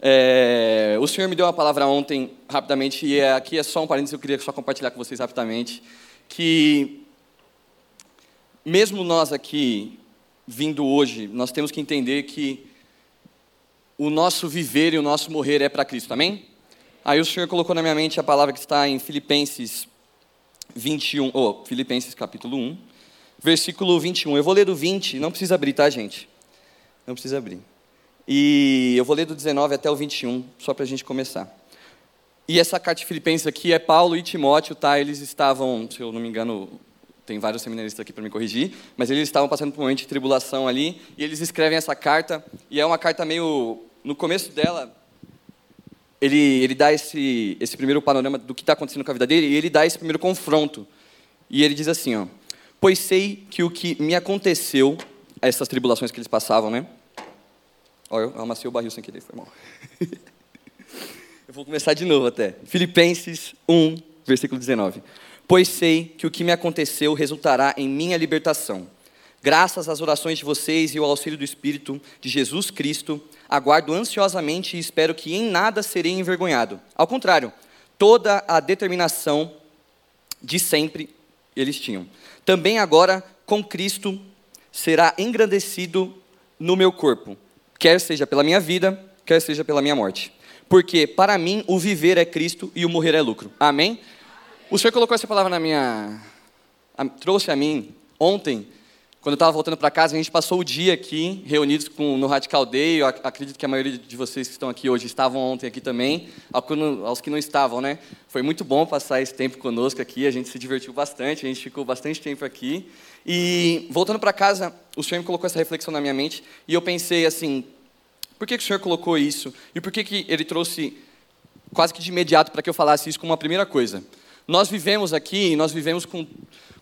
É, o Senhor me deu uma palavra ontem, rapidamente, e é, aqui é só um parênteses, eu queria só compartilhar com vocês rapidamente, que mesmo nós aqui, vindo hoje, nós temos que entender que o nosso viver e o nosso morrer é para Cristo, amém? Aí o Senhor colocou na minha mente a palavra que está em Filipenses 21, oh, Filipenses capítulo 1, versículo 21. Eu vou ler do 20, não precisa abrir, tá, gente? Não precisa abrir. E eu vou ler do 19 até o 21, só para a gente começar. E essa carta de Filipenses aqui é Paulo e Timóteo, tá? Eles estavam, se eu não me engano, tem vários seminaristas aqui para me corrigir, mas eles estavam passando por um momento de tribulação ali, e eles escrevem essa carta, e é uma carta meio. No começo dela, ele, ele dá esse, esse primeiro panorama do que está acontecendo com a vida dele, e ele dá esse primeiro confronto. E ele diz assim: ó, Pois sei que o que me aconteceu, essas tribulações que eles passavam, né? Olha, eu amassei o barril sem querer, foi mal. eu vou começar de novo até. Filipenses 1, versículo 19. Pois sei que o que me aconteceu resultará em minha libertação. Graças às orações de vocês e ao auxílio do Espírito de Jesus Cristo, aguardo ansiosamente e espero que em nada serei envergonhado. Ao contrário, toda a determinação de sempre eles tinham. Também agora, com Cristo, será engrandecido no meu corpo quer seja pela minha vida, quer seja pela minha morte. Porque para mim o viver é Cristo e o morrer é lucro. Amém? O Senhor colocou essa palavra na minha. trouxe a mim ontem, quando eu estava voltando para casa, a gente passou o dia aqui, reunidos com, no Radical Day. Eu acredito que a maioria de vocês que estão aqui hoje estavam ontem aqui também, aos que não estavam, né? Foi muito bom passar esse tempo conosco aqui, a gente se divertiu bastante, a gente ficou bastante tempo aqui. E voltando para casa, o Senhor me colocou essa reflexão na minha mente e eu pensei assim: por que, que o Senhor colocou isso? E por que, que Ele trouxe quase que de imediato para que eu falasse isso como uma primeira coisa? Nós vivemos aqui, nós vivemos com,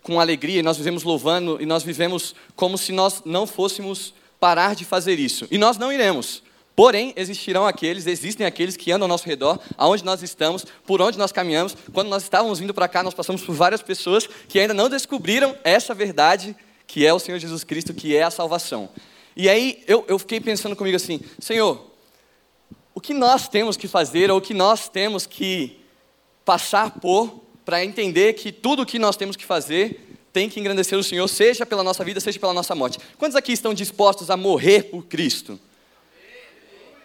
com alegria, nós vivemos louvando e nós vivemos como se nós não fôssemos parar de fazer isso. E nós não iremos. Porém, existirão aqueles, existem aqueles que andam ao nosso redor, aonde nós estamos, por onde nós caminhamos. Quando nós estávamos vindo para cá, nós passamos por várias pessoas que ainda não descobriram essa verdade que é o Senhor Jesus Cristo, que é a salvação. E aí eu, eu fiquei pensando comigo assim: Senhor, o que nós temos que fazer, ou o que nós temos que passar por, para entender que tudo o que nós temos que fazer tem que engrandecer o Senhor, seja pela nossa vida, seja pela nossa morte. Quantos aqui estão dispostos a morrer por Cristo?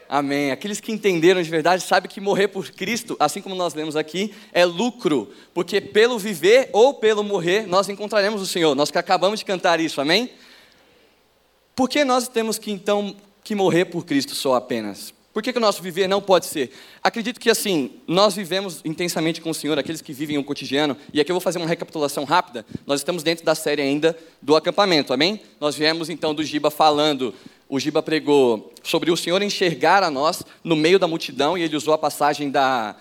Amém. Aqueles que entenderam de verdade sabem que morrer por Cristo, assim como nós lemos aqui, é lucro, porque pelo viver ou pelo morrer nós encontraremos o Senhor. Nós que acabamos de cantar isso, amém? Por que nós temos que então que morrer por Cristo só apenas? Por que, que o nosso viver não pode ser? Acredito que assim, nós vivemos intensamente com o Senhor, aqueles que vivem o cotidiano, e aqui eu vou fazer uma recapitulação rápida. Nós estamos dentro da série ainda do acampamento, amém? Nós viemos então do Giba falando o Giba pregou sobre o Senhor enxergar a nós no meio da multidão, e ele usou a passagem da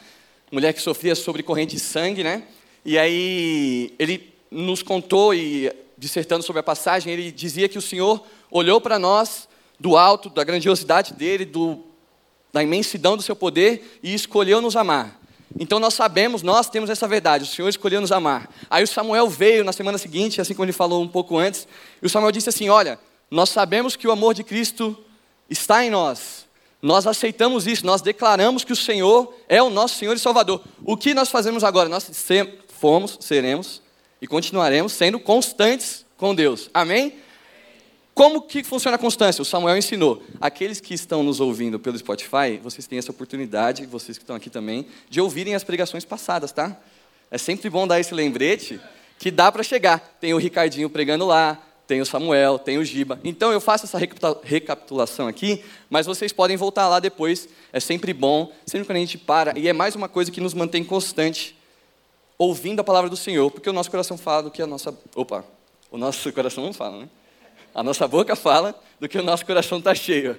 mulher que sofria sobre corrente de sangue, né? E aí ele nos contou, e dissertando sobre a passagem, ele dizia que o Senhor olhou para nós do alto, da grandiosidade dele, do, da imensidão do seu poder, e escolheu nos amar. Então nós sabemos, nós temos essa verdade, o Senhor escolheu nos amar. Aí o Samuel veio na semana seguinte, assim como ele falou um pouco antes, e o Samuel disse assim: Olha, nós sabemos que o amor de Cristo está em nós. Nós aceitamos isso, nós declaramos que o Senhor é o nosso Senhor e Salvador. O que nós fazemos agora? Nós fomos, seremos e continuaremos sendo constantes com Deus. Amém? Como que funciona a constância? O Samuel ensinou. Aqueles que estão nos ouvindo pelo Spotify, vocês têm essa oportunidade, vocês que estão aqui também, de ouvirem as pregações passadas, tá? É sempre bom dar esse lembrete que dá para chegar. Tem o Ricardinho pregando lá, tem o Samuel, tem o Giba. Então eu faço essa recapitulação aqui, mas vocês podem voltar lá depois. É sempre bom, sempre quando a gente para, e é mais uma coisa que nos mantém constante, ouvindo a palavra do Senhor, porque o nosso coração fala do que a nossa. Opa, o nosso coração não fala, né? A nossa boca fala do que o nosso coração está cheio.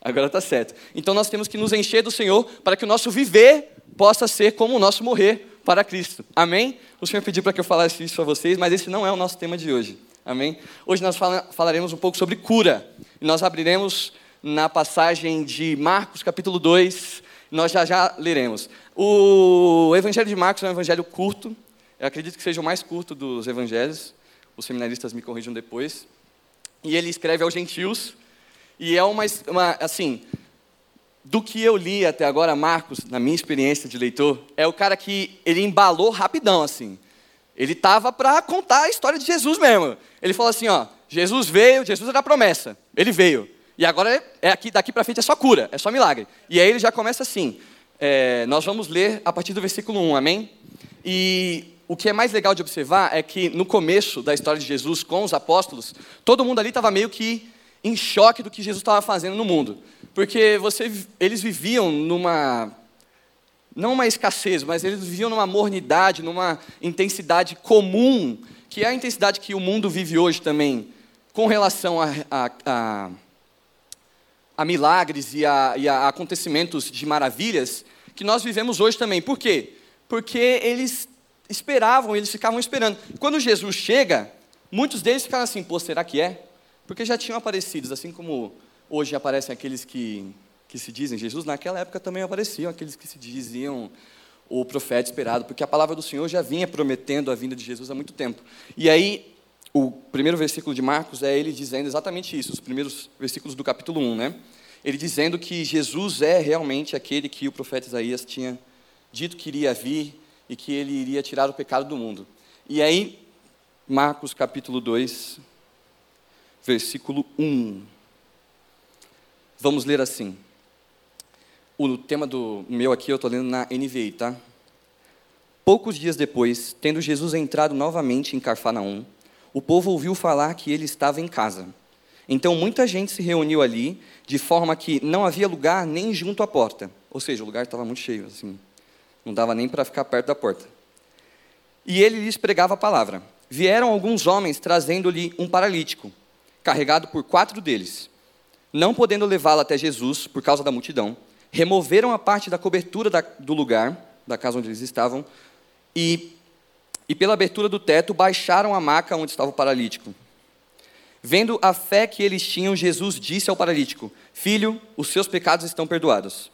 Agora está certo. Então nós temos que nos encher do Senhor para que o nosso viver possa ser como o nosso morrer para Cristo. Amém? O Senhor pediu para que eu falasse isso para vocês, mas esse não é o nosso tema de hoje. Amém? Hoje nós falaremos um pouco sobre cura. E nós abriremos na passagem de Marcos, capítulo 2. Nós já já leremos. O Evangelho de Marcos é um evangelho curto. Eu acredito que seja o mais curto dos evangelhos. Os seminaristas me corrijam depois. E ele escreve aos gentios. E é uma, uma assim, do que eu li até agora, Marcos, na minha experiência de leitor, é o cara que ele embalou rapidão, assim. Ele estava para contar a história de Jesus mesmo. Ele falou assim, ó, Jesus veio, Jesus era a promessa, ele veio. E agora é, é aqui, daqui para frente é só cura, é só milagre. E aí ele já começa assim. É, nós vamos ler a partir do versículo 1, amém? E o que é mais legal de observar é que no começo da história de Jesus com os apóstolos, todo mundo ali estava meio que em choque do que Jesus estava fazendo no mundo. Porque você, eles viviam numa, não uma escassez, mas eles viviam numa mornidade, numa intensidade comum, que é a intensidade que o mundo vive hoje também, com relação a, a, a, a milagres e a, e a acontecimentos de maravilhas, que nós vivemos hoje também. Por quê? Porque eles esperavam, eles ficavam esperando. Quando Jesus chega, muitos deles ficaram assim, pô, será que é? Porque já tinham aparecido, assim como hoje aparecem aqueles que, que se dizem Jesus, naquela época também apareciam aqueles que se diziam o profeta esperado, porque a palavra do Senhor já vinha prometendo a vinda de Jesus há muito tempo. E aí, o primeiro versículo de Marcos é ele dizendo exatamente isso, os primeiros versículos do capítulo 1, né? Ele dizendo que Jesus é realmente aquele que o profeta Isaías tinha dito que iria vir e que ele iria tirar o pecado do mundo. E aí, Marcos capítulo 2, versículo 1. Vamos ler assim. O tema do meu aqui eu estou lendo na NVI, tá? Poucos dias depois, tendo Jesus entrado novamente em Carfanaum, o povo ouviu falar que ele estava em casa. Então muita gente se reuniu ali, de forma que não havia lugar nem junto à porta. Ou seja, o lugar estava muito cheio, assim. Não dava nem para ficar perto da porta. E ele lhes pregava a palavra. Vieram alguns homens trazendo-lhe um paralítico carregado por quatro deles. Não podendo levá-lo até Jesus, por causa da multidão, removeram a parte da cobertura da, do lugar, da casa onde eles estavam, e, e pela abertura do teto baixaram a maca onde estava o paralítico. Vendo a fé que eles tinham, Jesus disse ao paralítico: Filho, os seus pecados estão perdoados.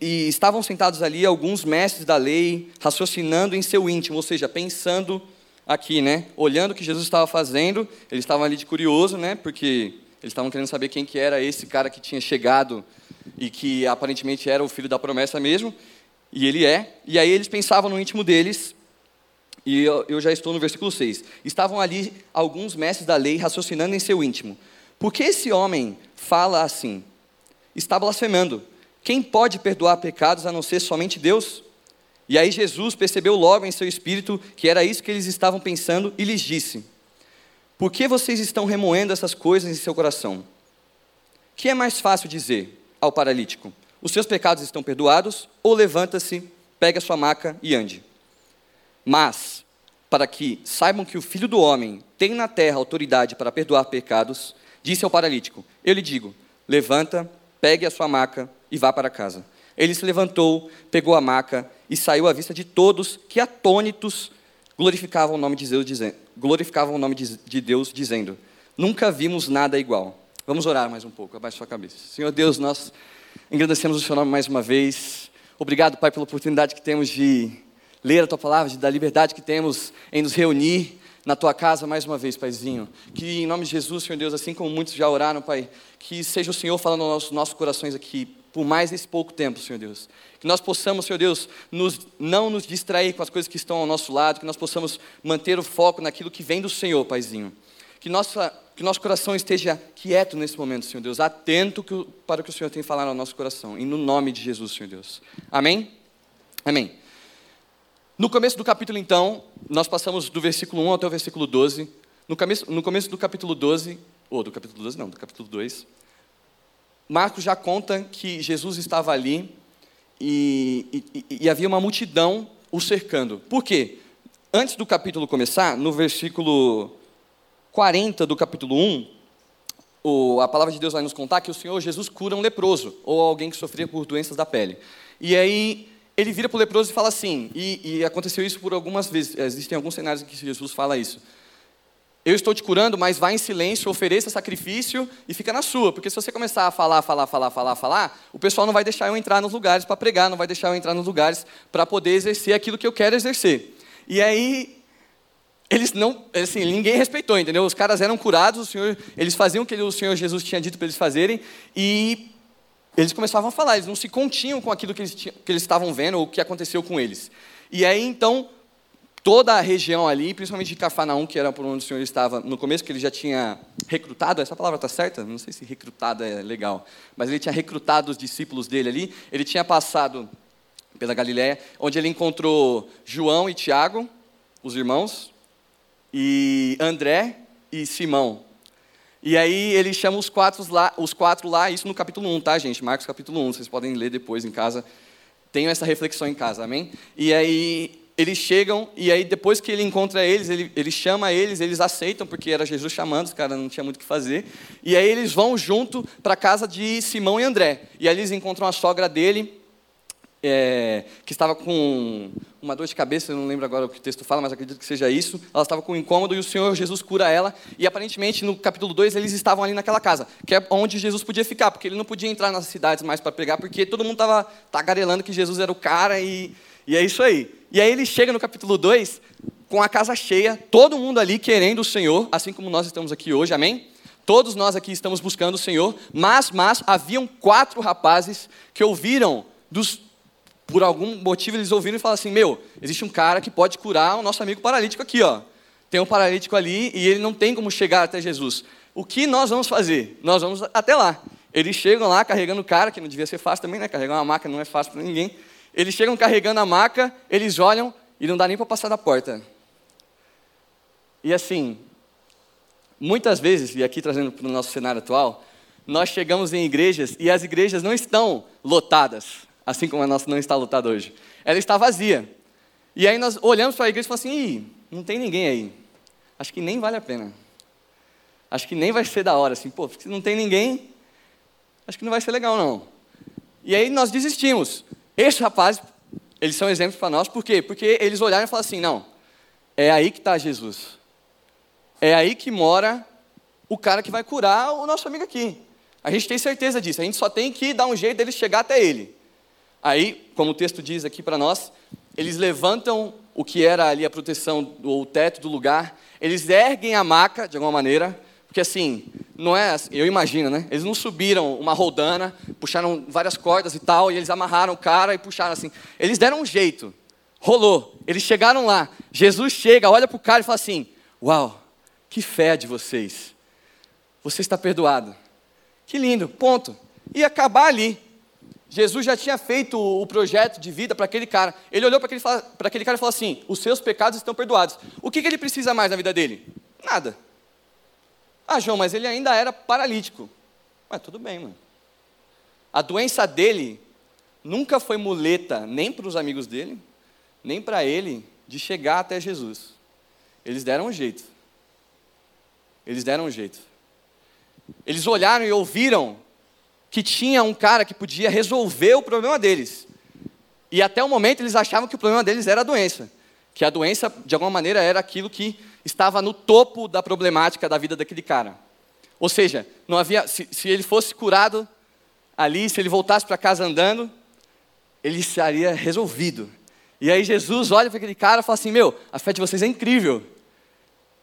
E estavam sentados ali alguns mestres da lei, raciocinando em seu íntimo, ou seja, pensando aqui, né? Olhando o que Jesus estava fazendo, eles estavam ali de curioso, né? Porque eles estavam querendo saber quem que era esse cara que tinha chegado e que aparentemente era o filho da promessa mesmo. E ele é. E aí eles pensavam no íntimo deles, e eu, eu já estou no versículo 6. Estavam ali alguns mestres da lei raciocinando em seu íntimo. Por que esse homem fala assim? Está blasfemando. Quem pode perdoar pecados a não ser somente Deus? E aí Jesus percebeu logo em seu espírito que era isso que eles estavam pensando e lhes disse: Por que vocês estão remoendo essas coisas em seu coração? Que é mais fácil dizer ao paralítico: Os seus pecados estão perdoados, ou levanta-se, pegue a sua maca e ande. Mas, para que saibam que o Filho do Homem tem na terra autoridade para perdoar pecados, disse ao paralítico: Eu lhe digo, levanta, pegue a sua maca e vá para casa. Ele se levantou, pegou a maca e saiu à vista de todos que, atônitos, glorificavam o nome de Deus, dizendo, glorificavam o nome de Deus, dizendo: Nunca vimos nada igual. Vamos orar mais um pouco, abaixe sua cabeça. Senhor Deus, nós engrandecemos o Seu nome mais uma vez. Obrigado, Pai, pela oportunidade que temos de ler a Tua palavra, da liberdade que temos em nos reunir na tua casa mais uma vez, Paizinho. Que em nome de Jesus, Senhor Deus, assim como muitos já oraram, Pai, que seja o Senhor falando aos nossos, nossos corações aqui por mais esse pouco tempo, Senhor Deus. Que nós possamos, Senhor Deus, nos, não nos distrair com as coisas que estão ao nosso lado, que nós possamos manter o foco naquilo que vem do Senhor, Paizinho. Que, nossa, que nosso coração esteja quieto nesse momento, Senhor Deus, atento para o que o Senhor tem falado ao nosso coração. E no nome de Jesus, Senhor Deus. Amém? Amém. No começo do capítulo, então, nós passamos do versículo 1 até o versículo 12. No começo, no começo do capítulo 12, ou do capítulo 12, não, do capítulo 2, Marcos já conta que Jesus estava ali e, e, e, havia uma multidão o cercando. Por quê? Antes do capítulo começar, no versículo 40 do capítulo 1, o, a palavra de Deus vai nos contar que o Senhor Jesus cura um leproso, ou alguém que sofria por doenças da pele. E aí ele vira para o leproso e fala assim, e, e, aconteceu isso por algumas vezes, existem alguns cenários em que Jesus fala isso. Eu estou te curando, mas vá em silêncio, ofereça sacrifício e fica na sua, porque se você começar a falar, falar, falar, falar, falar, o pessoal não vai deixar eu entrar nos lugares para pregar, não vai deixar eu entrar nos lugares para poder exercer aquilo que eu quero exercer. E aí eles não, assim, ninguém respeitou, entendeu? Os caras eram curados, o Senhor, eles faziam o que o Senhor Jesus tinha dito para eles fazerem e eles começavam a falar, eles não se continham com aquilo que eles, que eles estavam vendo ou o que aconteceu com eles. E aí então, toda a região ali, principalmente de Cafarnaum, que era por onde o Senhor estava no começo, que ele já tinha recrutado, essa palavra está certa? Não sei se recrutado é legal, mas ele tinha recrutado os discípulos dele ali, ele tinha passado pela Galiléia, onde ele encontrou João e Tiago, os irmãos, e André e Simão. E aí ele chama os quatro lá, os quatro lá, isso no capítulo 1, tá, gente? Marcos capítulo 1, vocês podem ler depois em casa. Tenham essa reflexão em casa, amém? E aí eles chegam, e aí depois que ele encontra eles, ele, ele chama eles, eles aceitam, porque era Jesus chamando, os caras não tinha muito o que fazer. E aí eles vão junto para a casa de Simão e André. E aí eles encontram a sogra dele, é, que estava com uma dor de cabeça, eu não lembro agora o que o texto fala, mas acredito que seja isso. Ela estava com um incômodo e o Senhor Jesus cura ela. E aparentemente no capítulo 2 eles estavam ali naquela casa, que é onde Jesus podia ficar, porque ele não podia entrar nas cidades mais para pregar, porque todo mundo estava tagarelando que Jesus era o cara e, e é isso aí. E aí ele chega no capítulo 2 com a casa cheia, todo mundo ali querendo o Senhor, assim como nós estamos aqui hoje, amém? Todos nós aqui estamos buscando o Senhor, mas, mas haviam quatro rapazes que ouviram dos por algum motivo eles ouviram e falaram assim: Meu, existe um cara que pode curar o nosso amigo paralítico aqui, ó. Tem um paralítico ali e ele não tem como chegar até Jesus. O que nós vamos fazer? Nós vamos até lá. Eles chegam lá carregando o cara, que não devia ser fácil também, né? Carregar uma maca não é fácil para ninguém. Eles chegam carregando a maca, eles olham e não dá nem para passar da porta. E assim, muitas vezes, e aqui trazendo para o nosso cenário atual, nós chegamos em igrejas e as igrejas não estão lotadas assim como a nossa não está lotada hoje. Ela está vazia. E aí nós olhamos para a igreja e falamos assim: não tem ninguém aí. Acho que nem vale a pena. Acho que nem vai ser da hora, assim, pô, se não tem ninguém, acho que não vai ser legal, não. E aí nós desistimos. Esses rapazes, eles são exemplos para nós, por quê? Porque eles olharam e falaram assim: não, é aí que está Jesus. É aí que mora o cara que vai curar o nosso amigo aqui. A gente tem certeza disso, a gente só tem que dar um jeito dele chegar até ele. Aí, como o texto diz aqui para nós, eles levantam o que era ali a proteção, ou o teto do lugar, eles erguem a maca, de alguma maneira, porque assim, não é, eu imagino, né? Eles não subiram uma roldana, puxaram várias cordas e tal, e eles amarraram o cara e puxaram assim. Eles deram um jeito, rolou. Eles chegaram lá, Jesus chega, olha para o cara e fala assim: Uau, que fé de vocês. Você está perdoado. Que lindo, ponto. E acabar ali. Jesus já tinha feito o projeto de vida para aquele cara. Ele olhou para aquele, cara e falou assim: Os seus pecados estão perdoados. O que, que ele precisa mais na vida dele? Nada. Ah, João, mas ele ainda era paralítico. Mas tudo bem, mano. A doença dele nunca foi muleta nem para os amigos dele, nem para ele de chegar até Jesus. Eles deram um jeito. Eles deram um jeito. Eles olharam e ouviram que tinha um cara que podia resolver o problema deles. E até o momento eles achavam que o problema deles era a doença. Que a doença, de alguma maneira, era aquilo que estava no topo da problemática da vida daquele cara. Ou seja, não havia, se, se ele fosse curado ali, se ele voltasse para casa andando, ele estaria resolvido. E aí Jesus olha para aquele cara e fala assim: Meu, a fé de vocês é incrível.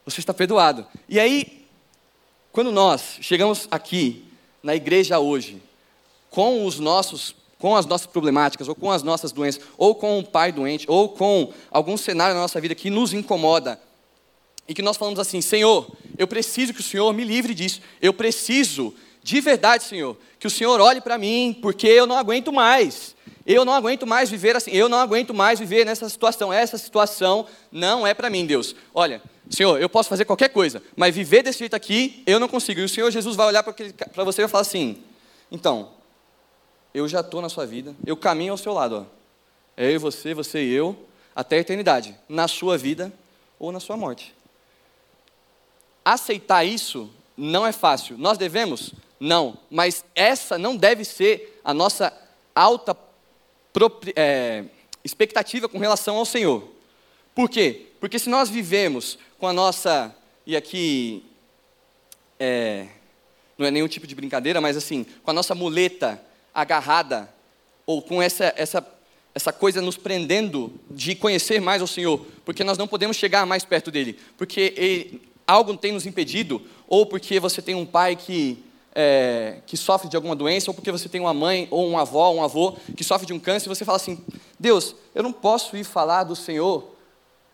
Você está perdoado. E aí, quando nós chegamos aqui na igreja hoje, com os nossos com as nossas problemáticas, ou com as nossas doenças, ou com um pai doente, ou com algum cenário na nossa vida que nos incomoda, e que nós falamos assim: Senhor, eu preciso que o Senhor me livre disso, eu preciso, de verdade, Senhor, que o Senhor olhe para mim, porque eu não aguento mais, eu não aguento mais viver assim, eu não aguento mais viver nessa situação, essa situação não é para mim, Deus. Olha, Senhor, eu posso fazer qualquer coisa, mas viver desse jeito aqui, eu não consigo. E o Senhor Jesus vai olhar para você e vai falar assim: então, eu já estou na sua vida, eu caminho ao seu lado. Ó. É eu e você, você e eu, até a eternidade, na sua vida ou na sua morte. Aceitar isso não é fácil. Nós devemos? Não. Mas essa não deve ser a nossa alta é, expectativa com relação ao Senhor. Por quê? Porque se nós vivemos com a nossa, e aqui é, não é nenhum tipo de brincadeira, mas assim, com a nossa muleta agarrada, ou com essa, essa, essa coisa nos prendendo de conhecer mais o Senhor, porque nós não podemos chegar mais perto dele, porque ele, algo tem nos impedido, ou porque você tem um pai que é, que sofre de alguma doença, ou porque você tem uma mãe, ou uma avó, um avô que sofre de um câncer, e você fala assim: Deus, eu não posso ir falar do Senhor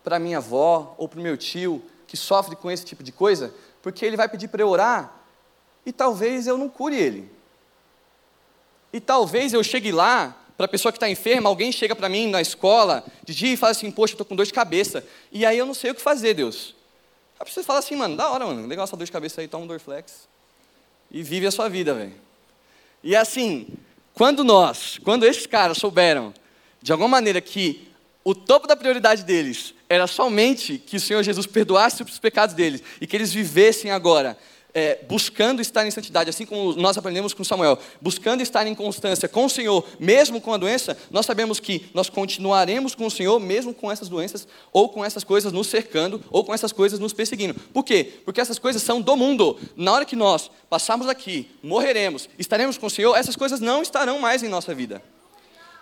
para minha avó ou para o meu tio que sofre com esse tipo de coisa, porque ele vai pedir para eu orar e talvez eu não cure ele. E talvez eu chegue lá, para a pessoa que está enferma, alguém chega para mim na escola de dia e fala assim: Poxa, estou com dor de cabeça. E aí eu não sei o que fazer, Deus. Aí você fala assim, mano, da hora, mano, legal essa dor de cabeça aí, toma um Dorflex e vive a sua vida, velho. E assim, quando nós, quando esses caras souberam, de alguma maneira, que o topo da prioridade deles era somente que o Senhor Jesus perdoasse os pecados deles e que eles vivessem agora é, buscando estar em santidade, assim como nós aprendemos com Samuel, buscando estar em constância com o Senhor, mesmo com a doença, nós sabemos que nós continuaremos com o Senhor, mesmo com essas doenças, ou com essas coisas nos cercando, ou com essas coisas nos perseguindo. Por quê? Porque essas coisas são do mundo. Na hora que nós passarmos aqui, morreremos, estaremos com o Senhor, essas coisas não estarão mais em nossa vida.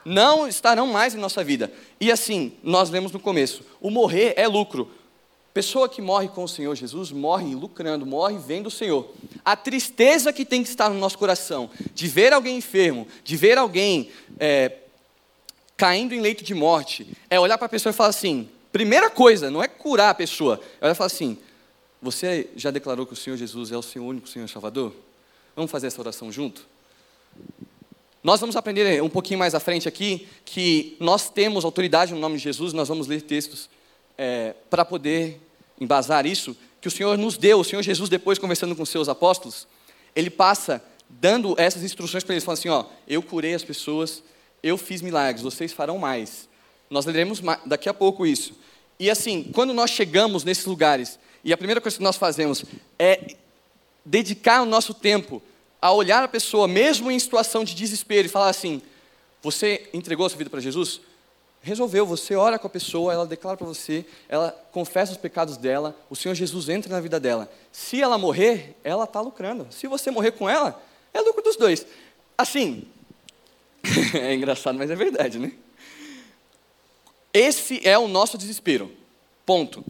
Não estarão mais em nossa vida. E assim, nós lemos no começo: o morrer é lucro. Pessoa que morre com o Senhor Jesus morre lucrando, morre vendo o Senhor. A tristeza que tem que estar no nosso coração de ver alguém enfermo, de ver alguém é, caindo em leito de morte, é olhar para a pessoa e falar assim: primeira coisa, não é curar a pessoa, é olhar e falar assim: você já declarou que o Senhor Jesus é o seu único Senhor Salvador? Vamos fazer essa oração junto? Nós vamos aprender um pouquinho mais à frente aqui que nós temos autoridade no nome de Jesus, nós vamos ler textos é, para poder embasar isso, que o Senhor nos deu, o Senhor Jesus, depois conversando com seus apóstolos, ele passa dando essas instruções para eles, falando assim: ó, eu curei as pessoas, eu fiz milagres, vocês farão mais. Nós leremos daqui a pouco isso. E assim, quando nós chegamos nesses lugares, e a primeira coisa que nós fazemos é dedicar o nosso tempo a olhar a pessoa, mesmo em situação de desespero, e falar assim: Você entregou a sua vida para Jesus? resolveu, você ora com a pessoa, ela declara para você, ela confessa os pecados dela, o Senhor Jesus entra na vida dela. Se ela morrer, ela está lucrando. Se você morrer com ela, é lucro dos dois. Assim, é engraçado, mas é verdade, né? Esse é o nosso desespero. Ponto.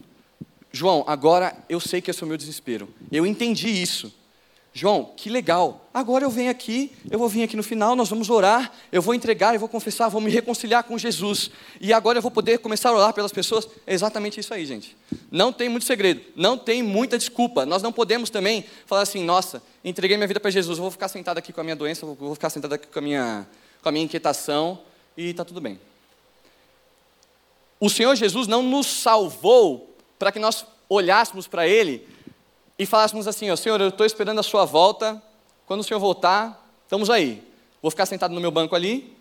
João, agora eu sei que esse é o meu desespero. Eu entendi isso. João, que legal. Agora eu venho aqui, eu vou vir aqui no final, nós vamos orar, eu vou entregar, eu vou confessar, vou me reconciliar com Jesus. E agora eu vou poder começar a orar pelas pessoas. É exatamente isso aí, gente. Não tem muito segredo, não tem muita desculpa. Nós não podemos também falar assim, nossa, entreguei minha vida para Jesus, eu vou ficar sentado aqui com a minha doença, eu vou ficar sentado aqui com a minha, com a minha inquietação e está tudo bem. O Senhor Jesus não nos salvou para que nós olhássemos para Ele e falássemos assim: ó, Senhor, eu estou esperando a sua volta, quando o Senhor voltar, estamos aí. Vou ficar sentado no meu banco ali,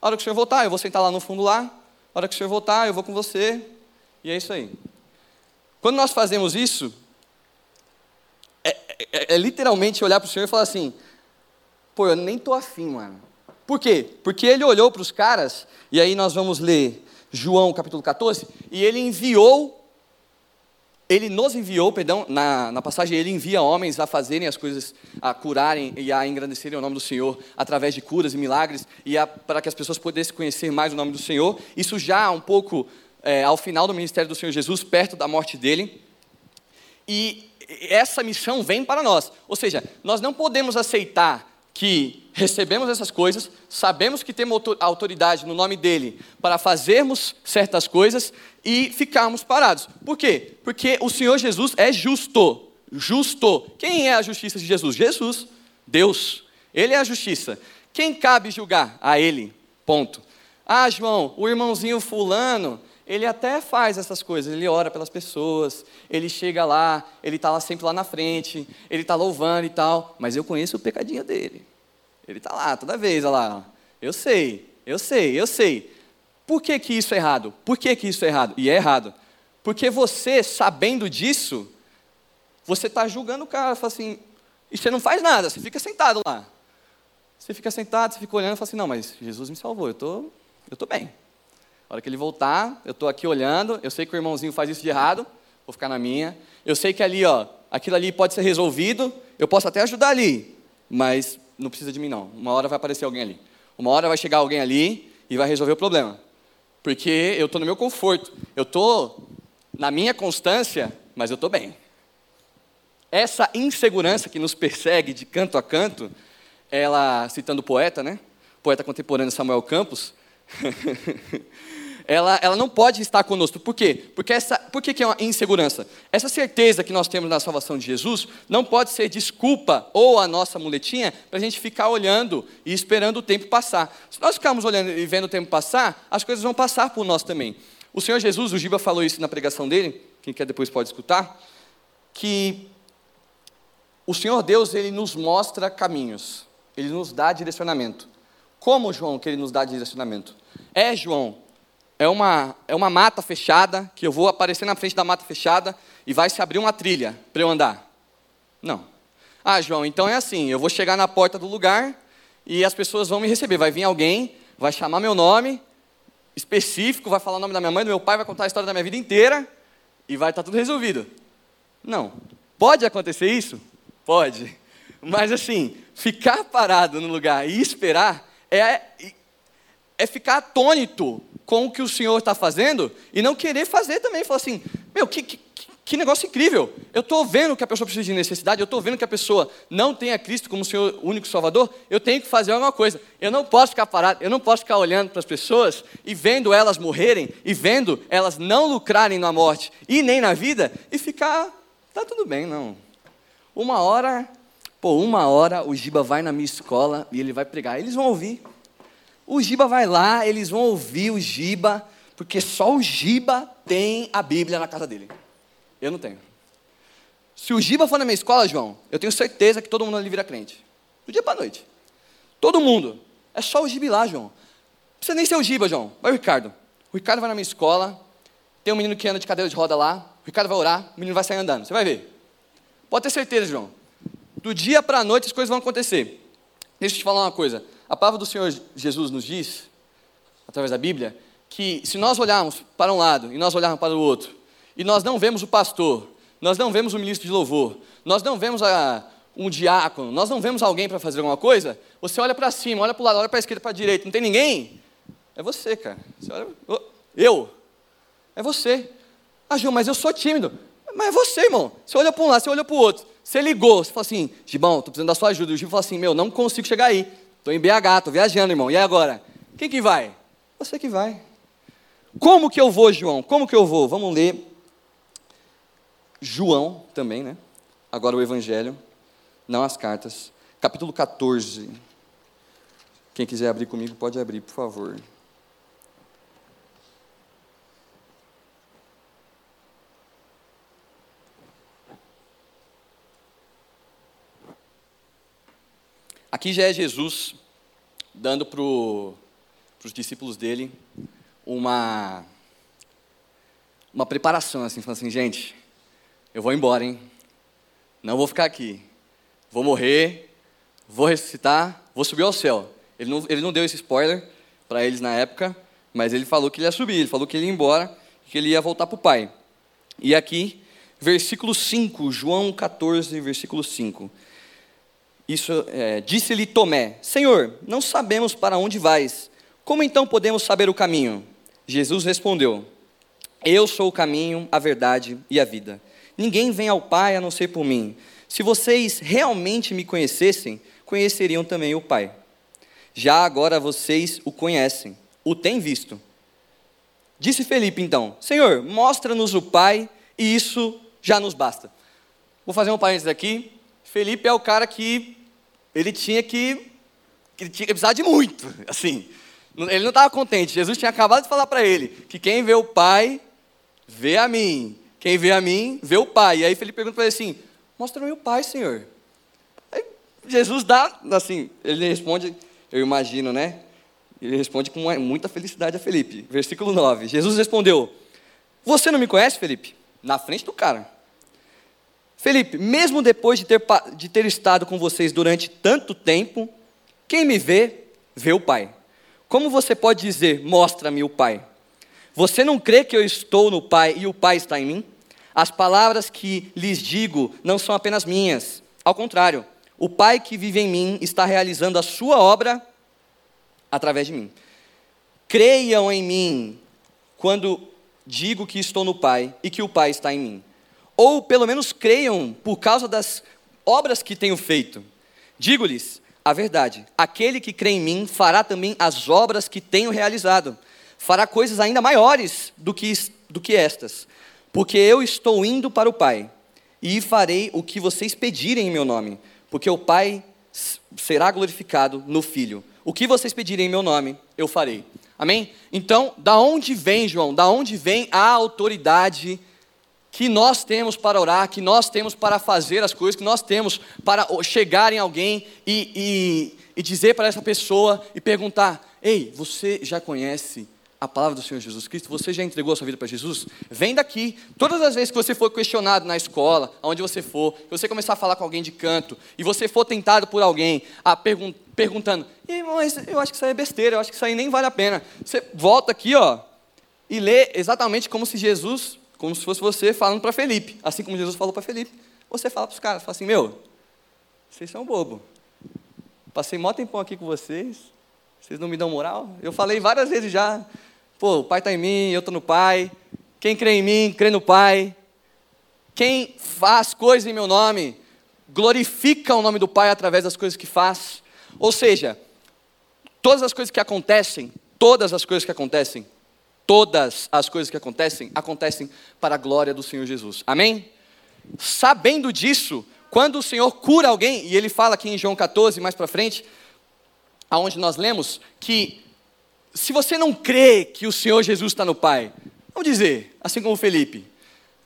a hora que o Senhor voltar, eu vou sentar lá no fundo lá, a hora que o Senhor voltar, eu vou com você, e é isso aí. Quando nós fazemos isso, é, é, é literalmente olhar para o Senhor e falar assim: pô, eu nem estou afim, mano. Por quê? Porque ele olhou para os caras, e aí nós vamos ler João capítulo 14, e ele enviou ele nos enviou, perdão, na, na passagem, ele envia homens a fazerem as coisas, a curarem e a engrandecerem o nome do Senhor através de curas e milagres, e a, para que as pessoas pudessem conhecer mais o nome do Senhor. Isso já um pouco é, ao final do ministério do Senhor Jesus, perto da morte dele. E essa missão vem para nós. Ou seja, nós não podemos aceitar que recebemos essas coisas, sabemos que temos autoridade no nome dele para fazermos certas coisas e ficarmos parados. Por quê? Porque o Senhor Jesus é justo. Justo. Quem é a justiça de Jesus? Jesus, Deus. Ele é a justiça. Quem cabe julgar? A ele. Ponto. Ah, João, o irmãozinho fulano, ele até faz essas coisas, ele ora pelas pessoas, ele chega lá, ele está lá sempre lá na frente, ele está louvando e tal, mas eu conheço o pecadinho dele. Ele está lá toda vez, olha lá. Eu sei, eu sei, eu sei. Por que, que isso é errado? Por que, que isso é errado? E é errado. Porque você, sabendo disso, você está julgando o cara, fala assim, e você não faz nada, você fica sentado lá. Você fica sentado, você fica olhando e fala assim, não, mas Jesus me salvou, eu tô, estou tô bem. A hora que ele voltar, eu estou aqui olhando, eu sei que o irmãozinho faz isso de errado, vou ficar na minha. Eu sei que ali, ó, aquilo ali pode ser resolvido, eu posso até ajudar ali, mas não precisa de mim não. Uma hora vai aparecer alguém ali. Uma hora vai chegar alguém ali e vai resolver o problema. Porque eu estou no meu conforto, eu estou na minha constância, mas eu estou bem. essa insegurança que nos persegue de canto a canto, ela, citando o poeta, né? Poeta contemporâneo Samuel Campos, ela, ela não pode estar conosco. Por quê? Porque essa, por que, que é uma insegurança? Essa certeza que nós temos na salvação de Jesus não pode ser desculpa ou a nossa muletinha para a gente ficar olhando e esperando o tempo passar. Se nós ficarmos olhando e vendo o tempo passar, as coisas vão passar por nós também. O Senhor Jesus, o Giba falou isso na pregação dele, quem quer depois pode escutar, que o Senhor Deus, ele nos mostra caminhos, ele nos dá direcionamento. Como, João, que ele nos dá direcionamento? É, João, é uma, é uma mata fechada, que eu vou aparecer na frente da mata fechada e vai se abrir uma trilha para eu andar. Não. Ah, João, então é assim, eu vou chegar na porta do lugar e as pessoas vão me receber. Vai vir alguém, vai chamar meu nome específico, vai falar o nome da minha mãe, do meu pai, vai contar a história da minha vida inteira e vai estar tudo resolvido. Não. Pode acontecer isso? Pode. Mas assim, ficar parado no lugar e esperar é, é ficar atônito com o que o Senhor está fazendo e não querer fazer também. Falar assim, meu, que, que, que negócio incrível. Eu estou vendo que a pessoa precisa de necessidade, eu estou vendo que a pessoa não tem a Cristo como Senhor único Salvador, eu tenho que fazer alguma coisa. Eu não posso ficar parado, eu não posso ficar olhando para as pessoas e vendo elas morrerem e vendo elas não lucrarem na morte e nem na vida e ficar, tá tudo bem, não. Uma hora, pô, uma hora o Giba vai na minha escola e ele vai pregar. Eles vão ouvir. O Giba vai lá, eles vão ouvir o Giba, porque só o Giba tem a Bíblia na casa dele. Eu não tenho. Se o Giba for na minha escola, João, eu tenho certeza que todo mundo ali vira crente. Do dia para a noite. Todo mundo. É só o Giba lá, João. Não precisa nem ser o Giba, João. Vai o Ricardo. O Ricardo vai na minha escola, tem um menino que anda de cadeira de roda lá, o Ricardo vai orar, o menino vai sair andando. Você vai ver. Pode ter certeza, João. Do dia para a noite as coisas vão acontecer. Deixa eu te falar uma coisa. A palavra do Senhor Jesus nos diz, através da Bíblia, que se nós olharmos para um lado e nós olharmos para o outro, e nós não vemos o pastor, nós não vemos o ministro de louvor, nós não vemos a, um diácono, nós não vemos alguém para fazer alguma coisa, você olha para cima, olha para o lado, olha para a esquerda, para a direita, não tem ninguém? É você, cara. Você olha, eu? É você. Ah, Gil, mas eu sou tímido. Mas é você, irmão. Você olha para um lado, você olha para o outro. Você ligou, você fala assim, Gibão, estou precisando da sua ajuda. E o Gibão fala assim, meu, não consigo chegar aí. Estou em BH, estou viajando, irmão. E agora? Quem que vai? Você que vai. Como que eu vou, João? Como que eu vou? Vamos ler João também, né? Agora o Evangelho, não as cartas. Capítulo 14. Quem quiser abrir comigo, pode abrir, por favor. Aqui já é Jesus dando para os discípulos dele uma, uma preparação, assim, falando assim, gente, eu vou embora, hein? Não vou ficar aqui. Vou morrer, vou ressuscitar, vou subir ao céu. Ele não, ele não deu esse spoiler para eles na época, mas ele falou que ele ia subir, ele falou que ele ia embora, que ele ia voltar para o Pai. E aqui, versículo 5, João 14, versículo 5. Isso é, disse-lhe Tomé: Senhor, não sabemos para onde vais. Como então podemos saber o caminho? Jesus respondeu: Eu sou o caminho, a verdade e a vida. Ninguém vem ao Pai a não ser por mim. Se vocês realmente me conhecessem, conheceriam também o Pai. Já agora vocês o conhecem, o têm visto. Disse Felipe então: Senhor, mostra-nos o Pai e isso já nos basta. Vou fazer um parênteses aqui. Felipe é o cara que ele tinha que, ele tinha que precisar de muito, assim. Ele não estava contente. Jesus tinha acabado de falar para ele que quem vê o Pai, vê a mim. Quem vê a mim, vê o Pai. E aí Felipe pergunta para ele assim, mostra-me o Pai, Senhor. Aí Jesus dá, assim, ele responde, eu imagino, né? Ele responde com muita felicidade a Felipe. Versículo 9. Jesus respondeu, você não me conhece, Felipe? Na frente do cara. Felipe, mesmo depois de ter, de ter estado com vocês durante tanto tempo, quem me vê, vê o Pai. Como você pode dizer, mostra-me o Pai? Você não crê que eu estou no Pai e o Pai está em mim? As palavras que lhes digo não são apenas minhas. Ao contrário, o Pai que vive em mim está realizando a sua obra através de mim. Creiam em mim quando digo que estou no Pai e que o Pai está em mim. Ou pelo menos creiam por causa das obras que tenho feito. Digo-lhes a verdade: aquele que crê em mim fará também as obras que tenho realizado, fará coisas ainda maiores do que, do que estas, porque eu estou indo para o Pai, e farei o que vocês pedirem em meu nome, porque o Pai será glorificado no Filho. O que vocês pedirem em meu nome, eu farei. Amém? Então, da onde vem, João? Da onde vem a autoridade que nós temos para orar, que nós temos para fazer as coisas, que nós temos para chegar em alguém e, e, e dizer para essa pessoa e perguntar: Ei, você já conhece a palavra do Senhor Jesus Cristo? Você já entregou a sua vida para Jesus? Vem daqui. Todas as vezes que você for questionado na escola, aonde você for, que você começar a falar com alguém de canto, e você for tentado por alguém a pergun perguntando, mas eu acho que isso aí é besteira, eu acho que isso aí nem vale a pena. Você volta aqui, ó, e lê exatamente como se Jesus, como se fosse você falando para Felipe, assim como Jesus falou para Felipe. Você fala para os caras, fala assim, meu, vocês são bobo. Passei mó tempão aqui com vocês, vocês não me dão moral? Eu falei várias vezes já, Pô, o Pai está em mim, eu estou no Pai. Quem crê em mim, crê no Pai. Quem faz coisas em meu nome, glorifica o nome do Pai através das coisas que faz. Ou seja, todas as coisas que acontecem, todas as coisas que acontecem, todas as coisas que acontecem, acontecem para a glória do Senhor Jesus. Amém? Sabendo disso, quando o Senhor cura alguém, e ele fala aqui em João 14, mais para frente, aonde nós lemos que se você não crê que o Senhor Jesus está no Pai, vamos dizer, assim como Felipe,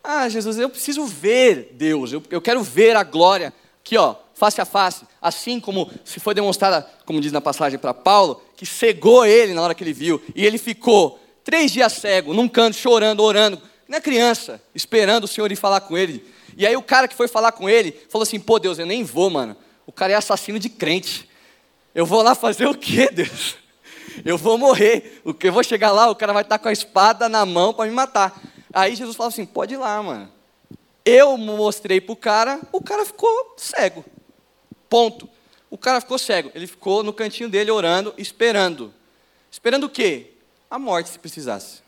ah, Jesus, eu preciso ver Deus, eu, eu quero ver a glória, aqui ó, face a face, assim como se foi demonstrada, como diz na passagem para Paulo, que cegou ele na hora que ele viu, e ele ficou três dias cego, num canto, chorando, orando, na criança, esperando o Senhor ir falar com ele. E aí o cara que foi falar com ele, falou assim, pô Deus, eu nem vou, mano, o cara é assassino de crente, eu vou lá fazer o quê, Deus? eu vou morrer. Eu vou chegar lá, o cara vai estar com a espada na mão para me matar. Aí Jesus fala assim: pode ir lá, mano. Eu mostrei para o cara, o cara ficou cego. Ponto. O cara ficou cego. Ele ficou no cantinho dele orando, esperando. Esperando o quê? A morte, se precisasse.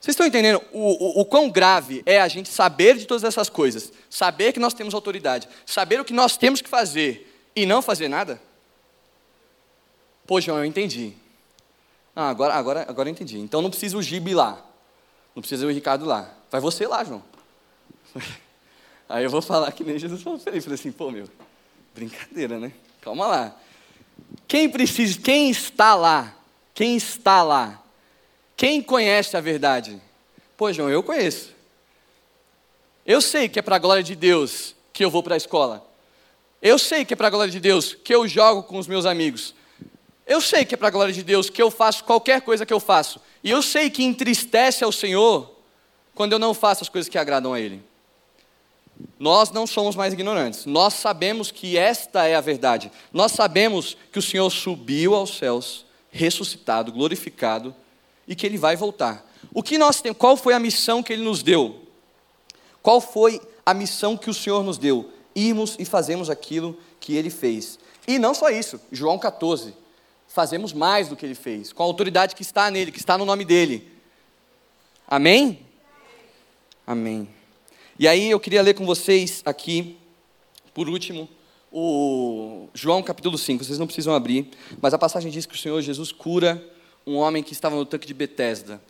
Vocês estão entendendo o, o, o, quão grave é a gente saber de todas essas coisas, saber que nós temos autoridade, saber o que nós temos que fazer e não fazer nada? Pô, João, eu entendi. Ah, agora, agora, agora eu entendi. Então não precisa o Gibe lá. Não precisa o Ricardo lá. Vai você lá, João. Aí eu vou falar que nem Jesus falou para ele. Falei assim, pô, meu, brincadeira, né? Calma lá. Quem precisa, quem está lá? Quem está lá? Quem conhece a verdade? Pô, João, eu conheço. Eu sei que é para a glória de Deus que eu vou para a escola. Eu sei que é para a glória de Deus que eu jogo com os meus amigos. Eu sei que é para a glória de Deus que eu faço qualquer coisa que eu faço. E eu sei que entristece ao Senhor quando eu não faço as coisas que agradam a Ele. Nós não somos mais ignorantes. Nós sabemos que esta é a verdade. Nós sabemos que o Senhor subiu aos céus, ressuscitado, glorificado e que Ele vai voltar. O que nós temos? Qual foi a missão que Ele nos deu? Qual foi a missão que o Senhor nos deu? Irmos e fazemos aquilo que Ele fez. E não só isso. João 14 fazemos mais do que ele fez, com a autoridade que está nele, que está no nome dele. Amém? Amém. E aí eu queria ler com vocês aqui, por último, o João capítulo 5. Vocês não precisam abrir, mas a passagem diz que o Senhor Jesus cura um homem que estava no tanque de Betesda.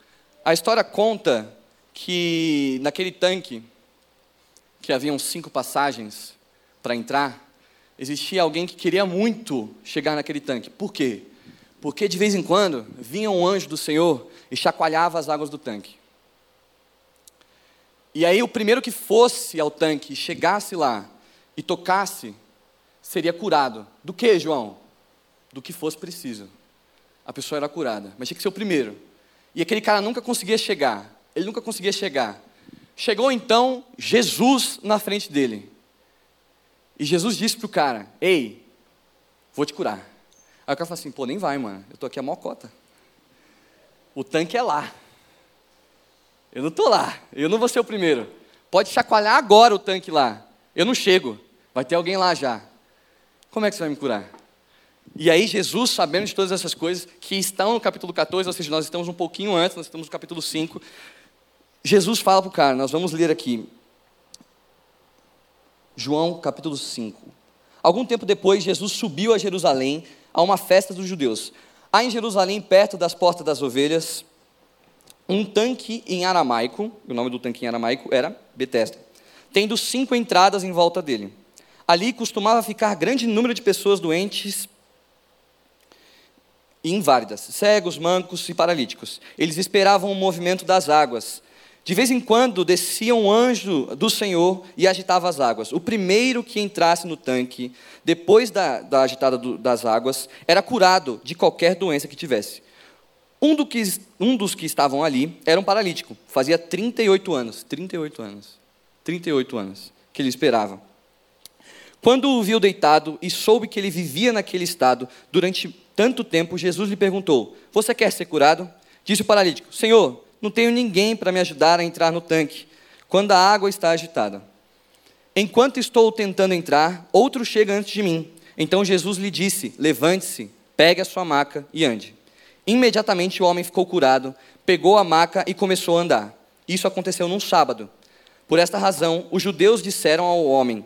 A história conta que naquele tanque, que haviam cinco passagens para entrar, existia alguém que queria muito chegar naquele tanque. Por quê? porque de vez em quando vinha um anjo do Senhor e chacoalhava as águas do tanque. E aí o primeiro que fosse ao tanque, chegasse lá e tocasse, seria curado. Do que, João? Do que fosse preciso. A pessoa era curada, mas tinha que ser o primeiro. E aquele cara nunca conseguia chegar. Ele nunca conseguia chegar. Chegou então Jesus na frente dele. E Jesus disse para o cara: Ei, vou te curar. Aí o cara fala assim, pô, nem vai, mano. Eu tô aqui a mocota. O tanque é lá. Eu não tô lá. Eu não vou ser o primeiro. Pode chacoalhar agora o tanque lá. Eu não chego. Vai ter alguém lá já. Como é que você vai me curar? E aí Jesus, sabendo de todas essas coisas, que estão no capítulo 14, ou seja, nós estamos um pouquinho antes, nós estamos no capítulo 5, Jesus fala para o cara, nós vamos ler aqui, João capítulo 5. Algum tempo depois, Jesus subiu a Jerusalém a uma festa dos judeus. Há em Jerusalém, perto das portas das ovelhas, um tanque em aramaico, o nome do tanque em aramaico era Betesda, tendo cinco entradas em volta dele. Ali costumava ficar grande número de pessoas doentes e inválidas, cegos, mancos e paralíticos. Eles esperavam o movimento das águas. De vez em quando descia um anjo do Senhor e agitava as águas. O primeiro que entrasse no tanque, depois da, da agitada do, das águas, era curado de qualquer doença que tivesse. Um, do que, um dos que estavam ali era um paralítico, fazia 38 anos. 38 anos. 38 anos que ele esperava. Quando o viu deitado e soube que ele vivia naquele estado durante tanto tempo, Jesus lhe perguntou: Você quer ser curado? Disse o paralítico: Senhor, não tenho ninguém para me ajudar a entrar no tanque quando a água está agitada. Enquanto estou tentando entrar, outro chega antes de mim. Então Jesus lhe disse: Levante-se, pegue a sua maca e ande. Imediatamente o homem ficou curado, pegou a maca e começou a andar. Isso aconteceu num sábado. Por esta razão, os judeus disseram ao homem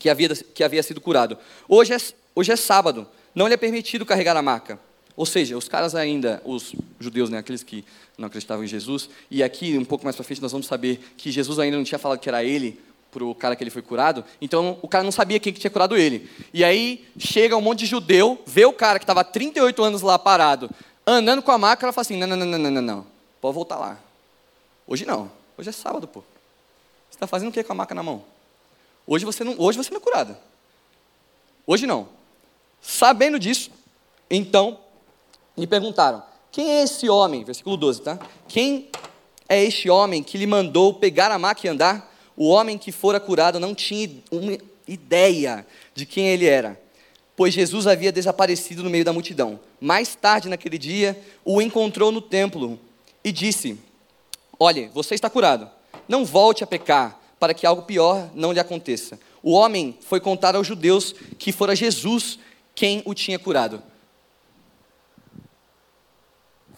que havia, que havia sido curado: hoje é, hoje é sábado, não lhe é permitido carregar a maca. Ou seja, os caras ainda, os judeus, né, aqueles que não acreditavam em Jesus, e aqui um pouco mais para frente nós vamos saber que Jesus ainda não tinha falado que era ele para o cara que ele foi curado, então o cara não sabia quem que tinha curado ele. E aí chega um monte de judeu, vê o cara que estava 38 anos lá parado, andando com a maca, ela fala assim: não, não, não, não, não, não, pode voltar lá. Hoje não, hoje é sábado, pô. Você está fazendo o que com a maca na mão? Hoje você não, hoje você não é curada. Hoje não. Sabendo disso, então lhe perguntaram: Quem é esse homem? Versículo 12, tá? Quem é este homem que lhe mandou pegar a maca e andar? O homem que fora curado não tinha uma ideia de quem ele era, pois Jesus havia desaparecido no meio da multidão. Mais tarde naquele dia, o encontrou no templo e disse: Olhe, você está curado. Não volte a pecar, para que algo pior não lhe aconteça. O homem foi contar aos judeus que fora Jesus quem o tinha curado.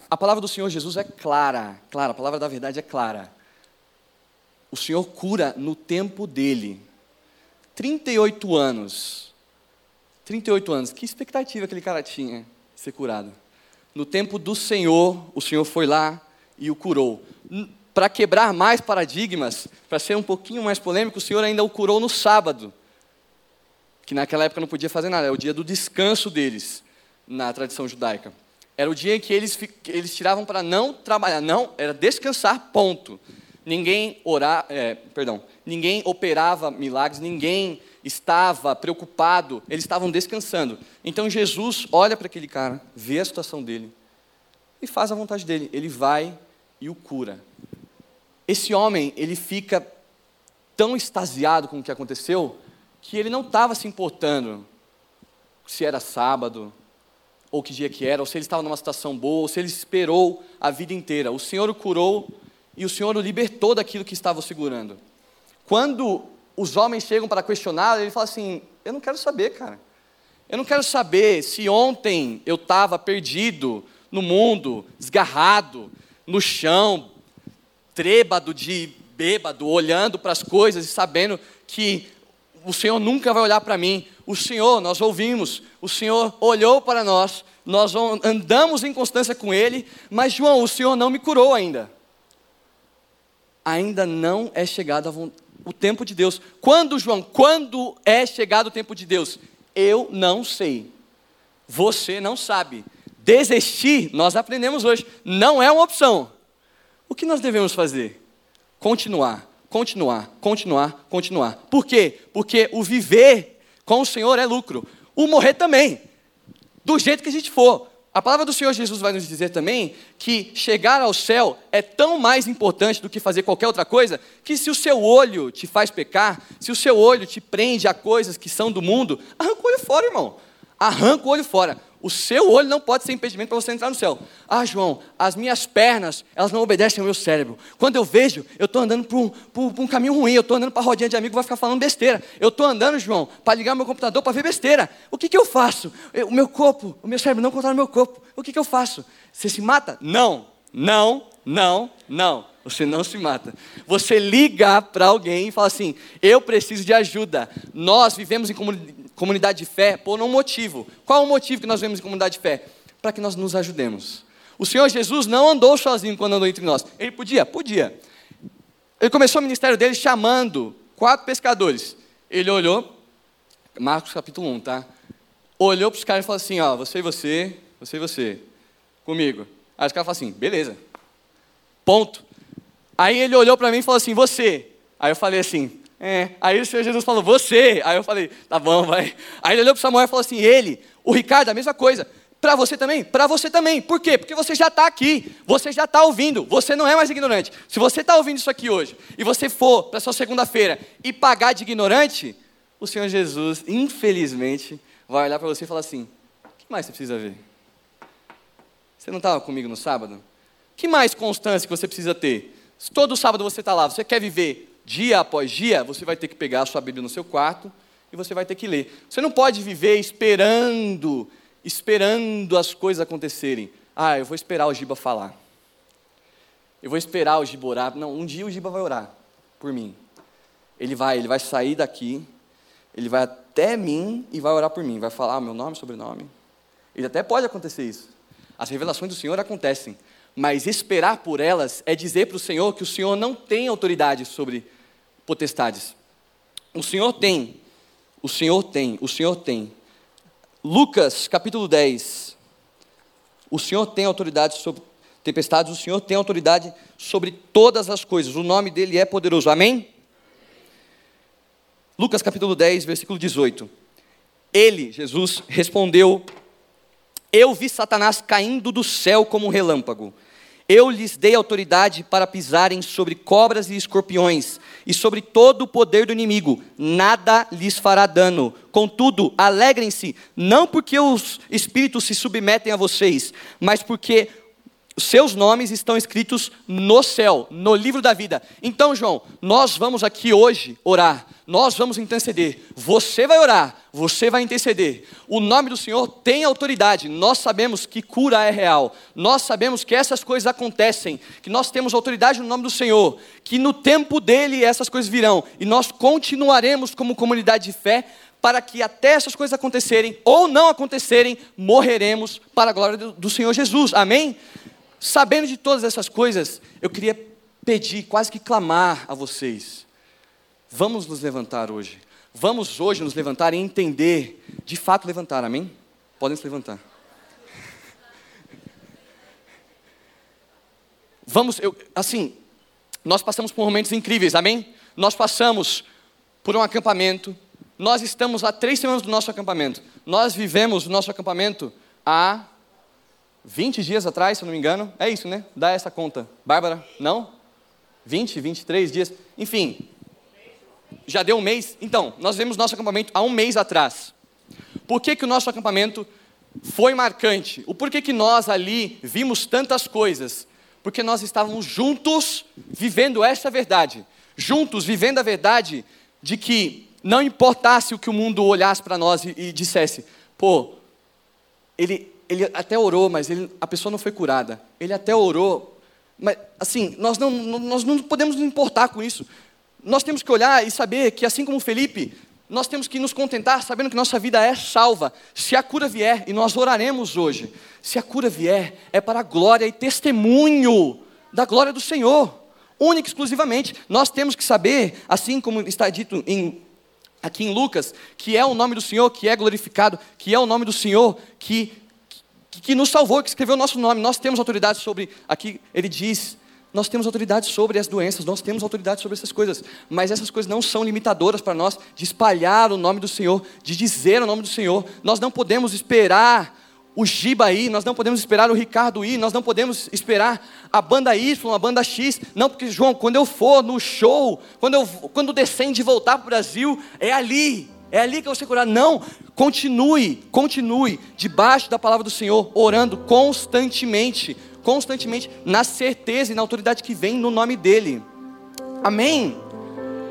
A palavra do Senhor Jesus é clara, clara, a palavra da verdade é clara. O Senhor cura no tempo dele. 38 anos. 38 anos. Que expectativa aquele cara tinha de ser curado? No tempo do Senhor, o Senhor foi lá e o curou. Para quebrar mais paradigmas, para ser um pouquinho mais polêmico, o Senhor ainda o curou no sábado. Que naquela época não podia fazer nada, é o dia do descanso deles, na tradição judaica. Era o dia em que eles, eles tiravam para não trabalhar, não, era descansar, ponto. Ninguém orar, é, perdão, ninguém operava milagres, ninguém estava preocupado, eles estavam descansando. Então Jesus olha para aquele cara, vê a situação dele e faz a vontade dele. Ele vai e o cura. Esse homem, ele fica tão extasiado com o que aconteceu que ele não estava se importando se era sábado, ou que dia que era, ou se ele estava numa situação boa, ou se ele esperou a vida inteira. O Senhor o curou e o Senhor o libertou daquilo que estava o segurando. Quando os homens chegam para questioná-lo, ele fala assim: Eu não quero saber, cara. Eu não quero saber se ontem eu estava perdido no mundo, desgarrado, no chão, trêbado de bêbado, olhando para as coisas e sabendo que o Senhor nunca vai olhar para mim. O Senhor, nós ouvimos, o Senhor olhou para nós, nós andamos em constância com Ele, mas João, o Senhor não me curou ainda. Ainda não é chegado o tempo de Deus. Quando, João? Quando é chegado o tempo de Deus? Eu não sei. Você não sabe. Desistir, nós aprendemos hoje, não é uma opção. O que nós devemos fazer? Continuar, continuar, continuar, continuar. Por quê? Porque o viver com o Senhor é lucro. O morrer também, do jeito que a gente for. A palavra do Senhor Jesus vai nos dizer também que chegar ao céu é tão mais importante do que fazer qualquer outra coisa, que se o seu olho te faz pecar, se o seu olho te prende a coisas que são do mundo, arranca o olho fora, irmão. Arranca o olho fora. O seu olho não pode ser impedimento para você entrar no céu. Ah, João, as minhas pernas, elas não obedecem ao meu cérebro. Quando eu vejo, eu estou andando por um, um, caminho ruim, eu estou andando para rodinha de amigo, vai ficar falando besteira. Eu estou andando, João, para ligar meu computador para ver besteira. O que, que eu faço? Eu, o meu corpo, o meu cérebro não controla o meu corpo. O que, que eu faço? Você se mata? Não. Não, não, não. Você não se mata. Você liga para alguém e fala assim: Eu preciso de ajuda. Nós vivemos em comunidade de fé por um motivo. Qual o motivo que nós vivemos em comunidade de fé? Para que nós nos ajudemos. O Senhor Jesus não andou sozinho quando andou entre nós. Ele podia? Podia. Ele começou o ministério dele chamando quatro pescadores. Ele olhou, Marcos capítulo 1, tá? Olhou para os caras e falou assim: Ó, você e você, você e você, comigo. Aí os caras falaram assim: beleza. Ponto. Aí ele olhou para mim e falou assim: você. Aí eu falei assim: é. Aí o Senhor Jesus falou: você. Aí eu falei: tá bom, vai. Aí ele olhou para Samuel e falou assim: ele. O Ricardo, a mesma coisa. Para você também? Para você também. Por quê? Porque você já está aqui, você já está ouvindo, você não é mais ignorante. Se você está ouvindo isso aqui hoje e você for para sua segunda-feira e pagar de ignorante, o Senhor Jesus, infelizmente, vai olhar para você e falar assim: o que mais você precisa ver? Você não estava comigo no sábado? Que mais constância que você precisa ter? Se todo sábado você está lá, você quer viver dia após dia, você vai ter que pegar a sua Bíblia no seu quarto e você vai ter que ler. Você não pode viver esperando, esperando as coisas acontecerem. Ah, eu vou esperar o Giba falar. Eu vou esperar o Giba orar. Não, um dia o Giba vai orar por mim. Ele vai, ele vai sair daqui, ele vai até mim e vai orar por mim, vai falar meu nome, sobrenome. Ele até pode acontecer isso. As revelações do Senhor acontecem, mas esperar por elas é dizer para o Senhor que o Senhor não tem autoridade sobre potestades. O Senhor tem, o Senhor tem, o Senhor tem. Lucas capítulo 10. O Senhor tem autoridade sobre tempestades, o Senhor tem autoridade sobre todas as coisas. O nome dele é poderoso. Amém? Lucas capítulo 10, versículo 18. Ele, Jesus, respondeu eu vi Satanás caindo do céu como um relâmpago. Eu lhes dei autoridade para pisarem sobre cobras e escorpiões e sobre todo o poder do inimigo. Nada lhes fará dano. Contudo, alegrem-se, não porque os espíritos se submetem a vocês, mas porque seus nomes estão escritos no céu, no livro da vida. Então, João, nós vamos aqui hoje orar, nós vamos interceder. Você vai orar, você vai interceder. O nome do Senhor tem autoridade. Nós sabemos que cura é real. Nós sabemos que essas coisas acontecem, que nós temos autoridade no nome do Senhor, que no tempo dele essas coisas virão e nós continuaremos como comunidade de fé para que até essas coisas acontecerem ou não acontecerem, morreremos para a glória do, Senhor Jesus. Amém? Sabendo de todas essas coisas, eu queria pedir, quase que clamar a vocês. Vamos nos levantar hoje. Vamos hoje nos levantar e entender, de fato levantar, amém? Podem se levantar. Vamos, eu, assim, nós passamos por momentos incríveis, amém? Nós passamos por um acampamento, nós estamos há três semanas do nosso acampamento. Nós vivemos o nosso acampamento há 20 dias atrás, se eu não me engano. É isso, né? Dá essa conta. Bárbara, não? 20, 23 dias. Enfim, já deu um mês. Então, nós vemos nosso acampamento há um mês atrás. Por que, que o nosso acampamento foi marcante? O porquê que nós ali vimos tantas coisas? Porque nós estávamos juntos vivendo essa verdade. Juntos vivendo a verdade de que não importasse o que o mundo olhasse para nós e, e dissesse, pô, ele, ele até orou, mas ele, a pessoa não foi curada. Ele até orou, mas assim, nós não, nós não podemos nos importar com isso. Nós temos que olhar e saber que, assim como Felipe, nós temos que nos contentar sabendo que nossa vida é salva. Se a cura vier, e nós oraremos hoje, se a cura vier, é para a glória e testemunho da glória do Senhor, única e exclusivamente. Nós temos que saber, assim como está dito em, aqui em Lucas, que é o nome do Senhor que é glorificado, que é o nome do Senhor que que, que nos salvou, que escreveu o nosso nome. Nós temos autoridade sobre, aqui ele diz, nós temos autoridade sobre as doenças, nós temos autoridade sobre essas coisas, mas essas coisas não são limitadoras para nós de espalhar o nome do Senhor, de dizer o nome do Senhor. Nós não podemos esperar o Giba ir, nós não podemos esperar o Ricardo ir, nós não podemos esperar a banda Y, a banda X. Não, porque, João, quando eu for no show, quando, eu, quando descende e voltar para o Brasil, é ali, é ali que eu vou ser curado. Não, continue, continue debaixo da palavra do Senhor, orando constantemente, constantemente, na certeza e na autoridade que vem no nome dEle. Amém?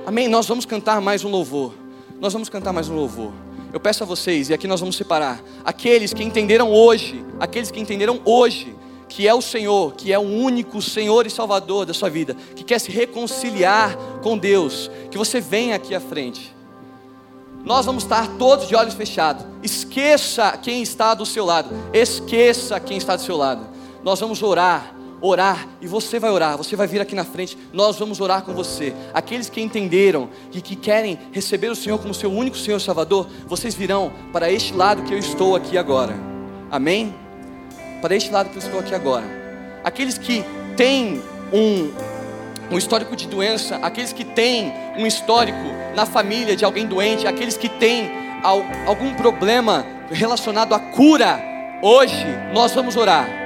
Amém. Nós vamos cantar mais um louvor. Nós vamos cantar mais um louvor. Eu peço a vocês, e aqui nós vamos separar, aqueles que entenderam hoje, aqueles que entenderam hoje, que é o Senhor, que é o único Senhor e Salvador da sua vida, que quer se reconciliar com Deus, que você venha aqui à frente. Nós vamos estar todos de olhos fechados. Esqueça quem está do seu lado. Esqueça quem está do seu lado. Nós vamos orar, orar, e você vai orar, você vai vir aqui na frente, nós vamos orar com você. Aqueles que entenderam e que querem receber o Senhor como seu único Senhor Salvador, vocês virão para este lado que eu estou aqui agora. Amém? Para este lado que eu estou aqui agora. Aqueles que têm um, um histórico de doença, aqueles que têm um histórico na família de alguém doente, aqueles que têm algum problema relacionado à cura, hoje nós vamos orar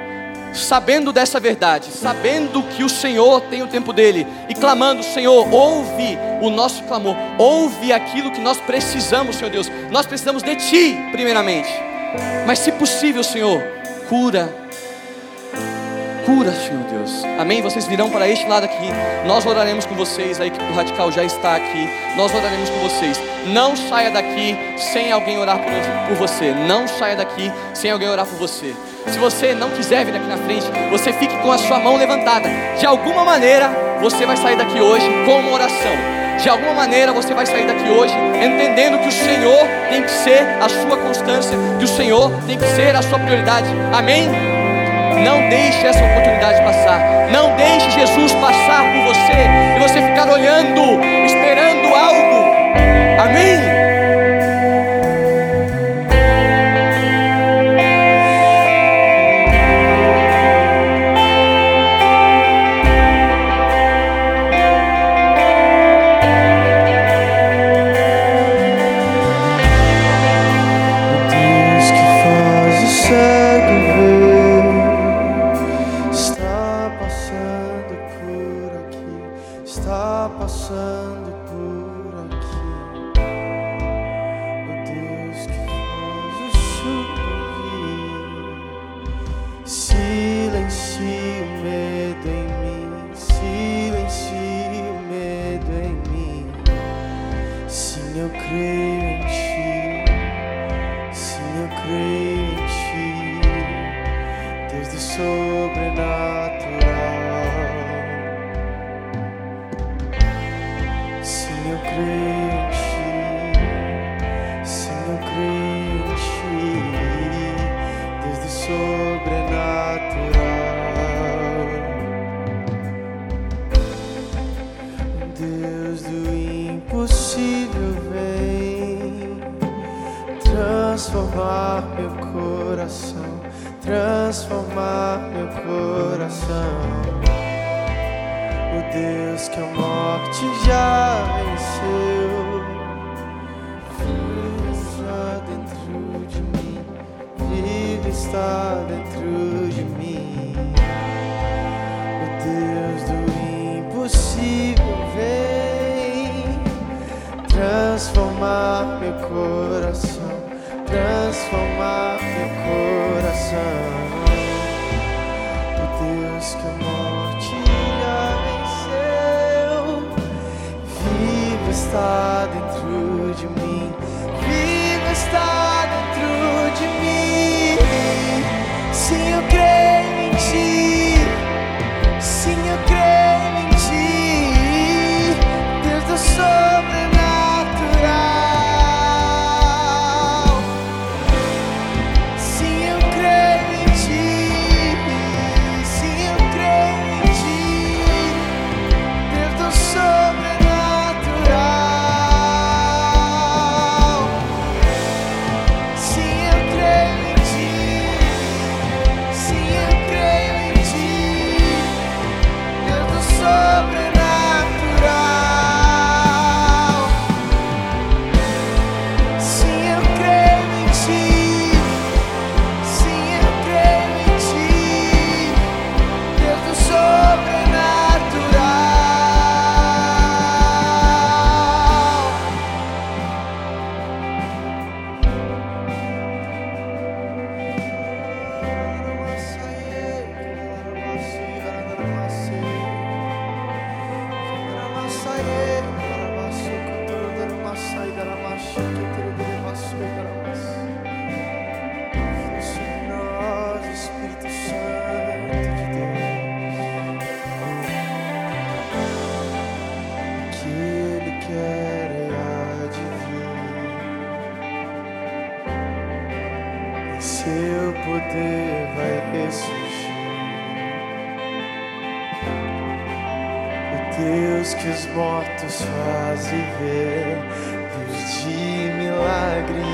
sabendo dessa verdade, sabendo que o Senhor tem o tempo dele e clamando: Senhor, ouve o nosso clamor, ouve aquilo que nós precisamos, Senhor Deus. Nós precisamos de Ti, primeiramente, mas se possível, Senhor, cura cura, Senhor Deus. Amém? Vocês virão para este lado aqui. Nós oraremos com vocês. A equipe do Radical já está aqui. Nós oraremos com vocês. Não saia daqui sem alguém orar por, você. Não saia daqui sem alguém orar por você. Se você não quiser vir aqui na frente, você fique com a sua mão levantada. De alguma maneira, você vai sair daqui hoje com uma oração. De alguma maneira você vai sair daqui hoje entendendo que o Senhor tem que ser a sua constância, que o Senhor tem que ser a sua prioridade. Amém? Não deixe essa oportunidade passar. Não deixe Jesus passar por você e você ficar olhando, esperando algo. Poder vai ressurgir. O Deus que os mortos faz viver, Deus de milagres.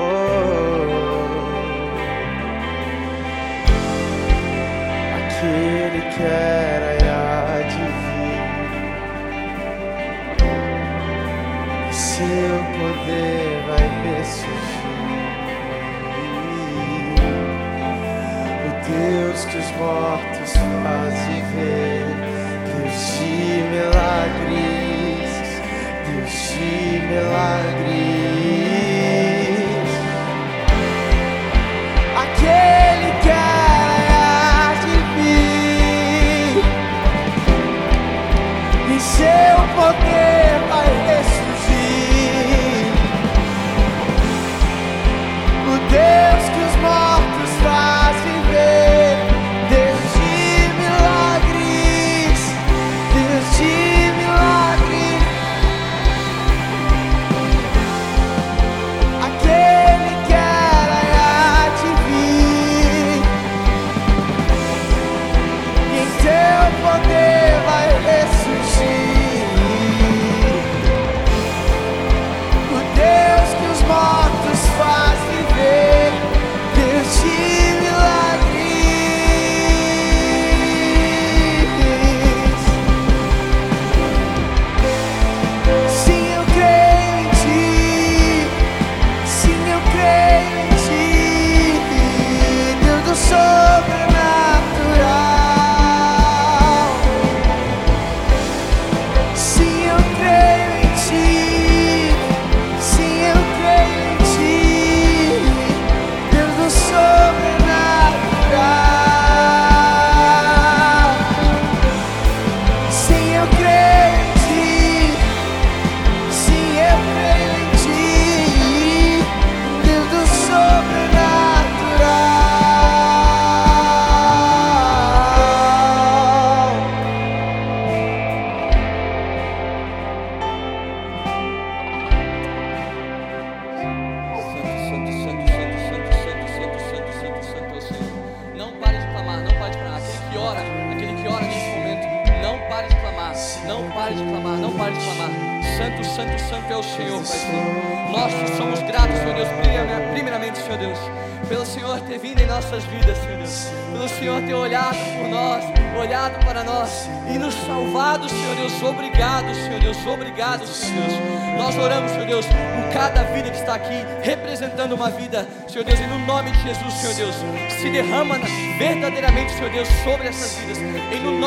Oh. Aquele que era e há de vir, seu poder os mortos faz viver, Deus de milagres, Deus de milagres.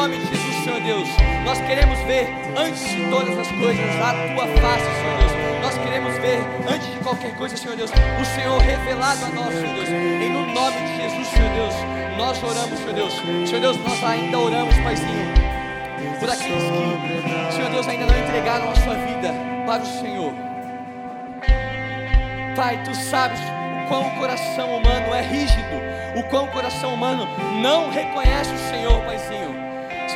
Nome de Jesus, Senhor Deus. Nós queremos ver, antes de todas as coisas, a tua face, Senhor Deus. Nós queremos ver, antes de qualquer coisa, Senhor Deus, o Senhor revelado a nós, Senhor Deus, em no nome de Jesus, Senhor Deus. Nós oramos, Senhor Deus. Senhor Deus, nós ainda oramos, Paizinho, por aqueles que, Senhor Deus, ainda não entregaram a sua vida para o Senhor. Pai, tu sabes o quão o coração humano é rígido, o quão o coração humano não reconhece o Senhor, Paizinho.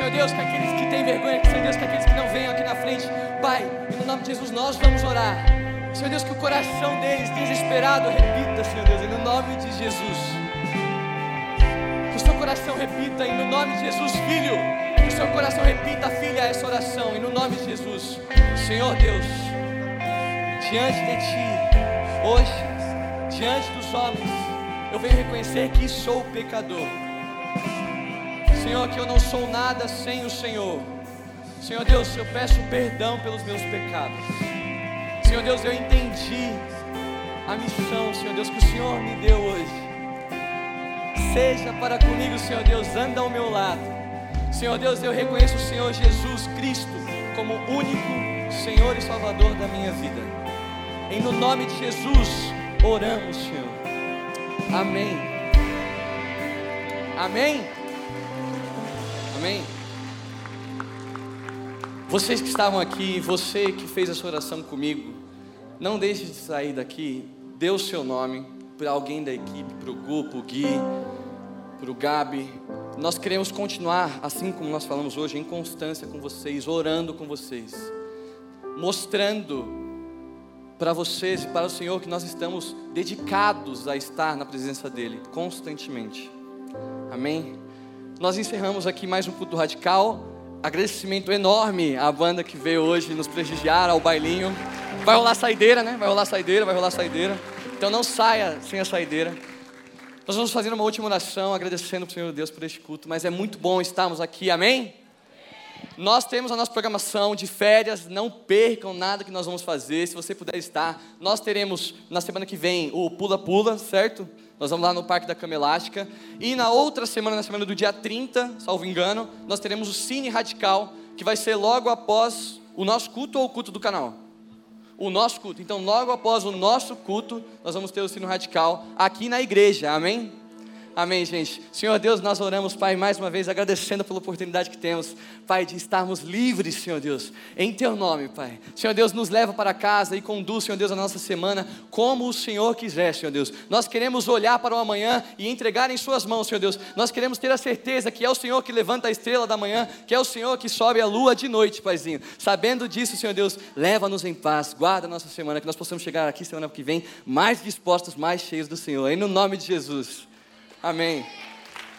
Senhor Deus, que aqueles que têm vergonha, Senhor Deus, que aqueles que não venham aqui na frente, Pai, e no nome de Jesus nós vamos orar. Senhor Deus, que o coração deles, desesperado, repita, Senhor Deus, no nome de Jesus. Que o seu coração repita, em no nome de Jesus, filho. Que o seu coração repita, filha, essa oração, em no nome de Jesus. Senhor Deus, diante de ti, hoje, diante dos homens, eu venho reconhecer que sou pecador. Senhor, que eu não sou nada sem o Senhor. Senhor Deus, eu peço perdão pelos meus pecados. Senhor Deus, eu entendi a missão, Senhor Deus, que o Senhor me deu hoje. Seja para comigo, Senhor Deus, anda ao meu lado. Senhor Deus, eu reconheço o Senhor Jesus Cristo como único Senhor e Salvador da minha vida. Em no nome de Jesus, oramos, Senhor. Amém. Amém. Amém. Vocês que estavam aqui, você que fez essa oração comigo, não deixe de sair daqui, dê o seu nome para alguém da equipe, para o Gu, para o Gui, para o Gabi. Nós queremos continuar, assim como nós falamos hoje, em constância com vocês, orando com vocês, mostrando para vocês e para o Senhor que nós estamos dedicados a estar na presença dEle constantemente. Amém? Nós encerramos aqui mais um culto radical. Agradecimento enorme à banda que veio hoje nos prestigiar, ao bailinho. Vai rolar saideira, né? Vai rolar saideira, vai rolar saideira. Então não saia sem a saideira. Nós vamos fazer uma última oração, agradecendo ao Senhor Deus por este culto, mas é muito bom estarmos aqui, amém? Nós temos a nossa programação de férias, não percam nada que nós vamos fazer, se você puder estar. Nós teremos na semana que vem o Pula Pula, certo? Nós vamos lá no Parque da Cama Elástica. E na outra semana, na semana do dia 30, salvo engano, nós teremos o Cine Radical, que vai ser logo após o nosso culto ou o culto do canal? O nosso culto. Então, logo após o nosso culto, nós vamos ter o Cine Radical aqui na igreja, amém? Amém, gente. Senhor Deus, nós oramos, Pai, mais uma vez, agradecendo pela oportunidade que temos, Pai, de estarmos livres, Senhor Deus, em Teu nome, Pai. Senhor Deus, nos leva para casa e conduz, Senhor Deus, a nossa semana como o Senhor quiser, Senhor Deus. Nós queremos olhar para o amanhã e entregar em Suas mãos, Senhor Deus. Nós queremos ter a certeza que é o Senhor que levanta a estrela da manhã, que é o Senhor que sobe a lua de noite, Paizinho. Sabendo disso, Senhor Deus, leva-nos em paz, guarda a nossa semana, que nós possamos chegar aqui semana que vem mais dispostos, mais cheios do Senhor. Em no nome de Jesus. Amém.